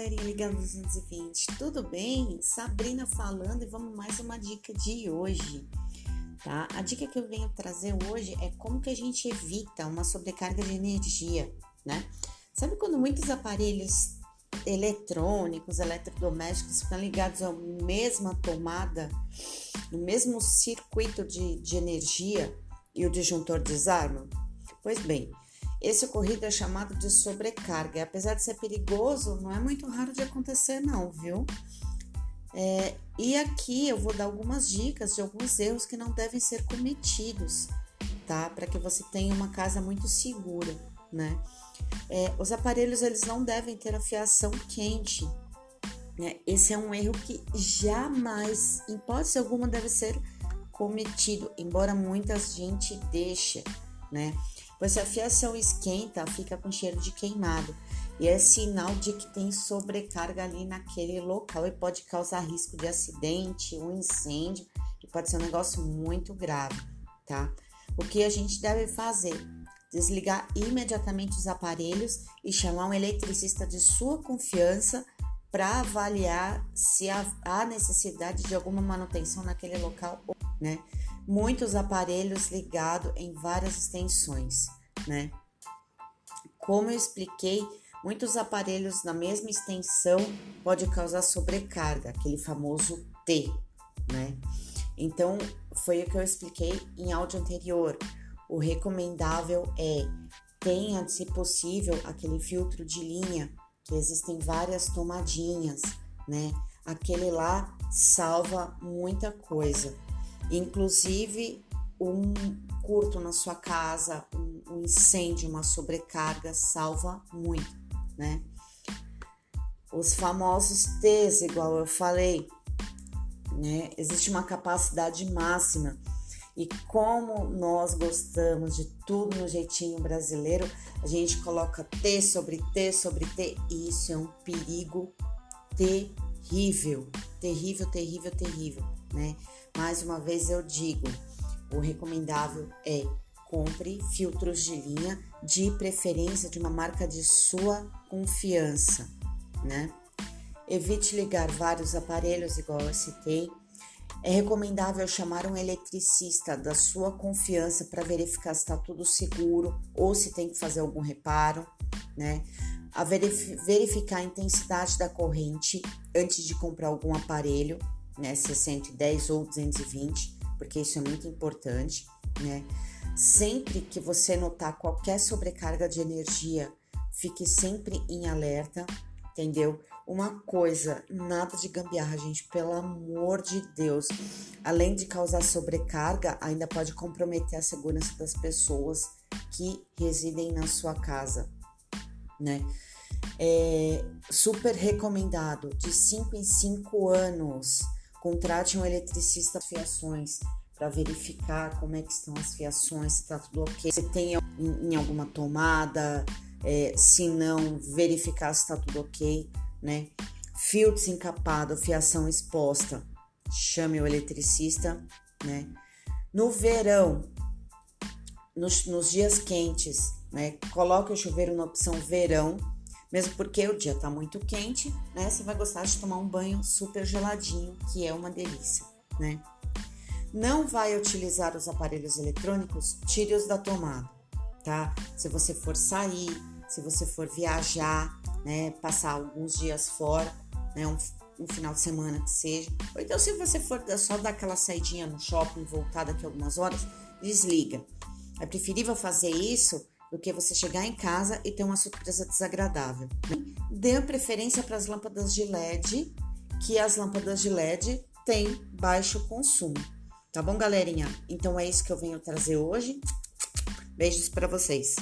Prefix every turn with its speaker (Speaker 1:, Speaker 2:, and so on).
Speaker 1: galerinha ligando 220, tudo bem? Sabrina falando e vamos mais uma dica de hoje, tá? A dica que eu venho trazer hoje é como que a gente evita uma sobrecarga de energia, né? Sabe quando muitos aparelhos eletrônicos, eletrodomésticos ficam ligados à mesma tomada, no mesmo circuito de, de energia e o disjuntor desarma? Pois bem, esse ocorrido é chamado de sobrecarga. Apesar de ser perigoso, não é muito raro de acontecer, não, viu? É, e aqui eu vou dar algumas dicas de alguns erros que não devem ser cometidos, tá? Para que você tenha uma casa muito segura, né? É, os aparelhos eles não devem ter a fiação quente. Né? Esse é um erro que jamais, em hipótese alguma, deve ser cometido, embora muita gente deixe, né? Pois se a fiação esquenta, fica com cheiro de queimado e é sinal de que tem sobrecarga ali naquele local e pode causar risco de acidente, um incêndio e pode ser um negócio muito grave, tá? O que a gente deve fazer? Desligar imediatamente os aparelhos e chamar um eletricista de sua confiança para avaliar se há necessidade de alguma manutenção naquele local, né? Muitos aparelhos ligados em várias extensões, né? Como eu expliquei, muitos aparelhos na mesma extensão pode causar sobrecarga, aquele famoso T, né? Então, foi o que eu expliquei em áudio anterior. O recomendável é tenha, se possível, aquele filtro de linha, que existem várias tomadinhas, né? Aquele lá salva muita coisa. Inclusive, um curto na sua casa, um, um incêndio, uma sobrecarga salva muito, né? Os famosos T's, igual eu falei, né? Existe uma capacidade máxima. E como nós gostamos de tudo no jeitinho brasileiro, a gente coloca T sobre T sobre T, e isso é um perigo terrível, terrível, terrível, terrível, né? Mais uma vez eu digo, o recomendável é compre filtros de linha, de preferência de uma marca de sua confiança, né? Evite ligar vários aparelhos, igual eu citei. É recomendável chamar um eletricista da sua confiança para verificar se está tudo seguro ou se tem que fazer algum reparo, né? A verificar a intensidade da corrente antes de comprar algum aparelho, né, se é 110 ou 220, porque isso é muito importante, né? Sempre que você notar qualquer sobrecarga de energia, fique sempre em alerta, entendeu? Uma coisa, nada de gambiarra, gente, pelo amor de Deus. Além de causar sobrecarga, ainda pode comprometer a segurança das pessoas que residem na sua casa, né? É super recomendado de 5 em 5 anos Contrate um eletricista fiações para verificar como é que estão as fiações, se está tudo ok, se tem em, em alguma tomada, é, se não, verificar se está tudo ok, né? Fio desencapado, fiação exposta, chame o eletricista, né? No verão, nos, nos dias quentes, né? Coloque o chuveiro na opção verão, mesmo porque o dia tá muito quente, né? Você vai gostar de tomar um banho super geladinho, que é uma delícia, né? Não vai utilizar os aparelhos eletrônicos, tire-os da tomada, tá? Se você for sair, se você for viajar, né? Passar alguns dias fora, né? Um, um final de semana que seja. Ou então, se você for só dar aquela saidinha no shopping, voltar daqui a algumas horas, desliga. É preferível fazer isso do que você chegar em casa e ter uma surpresa desagradável. Dê preferência para as lâmpadas de LED, que as lâmpadas de LED têm baixo consumo. Tá bom, galerinha? Então é isso que eu venho trazer hoje. Beijos para vocês.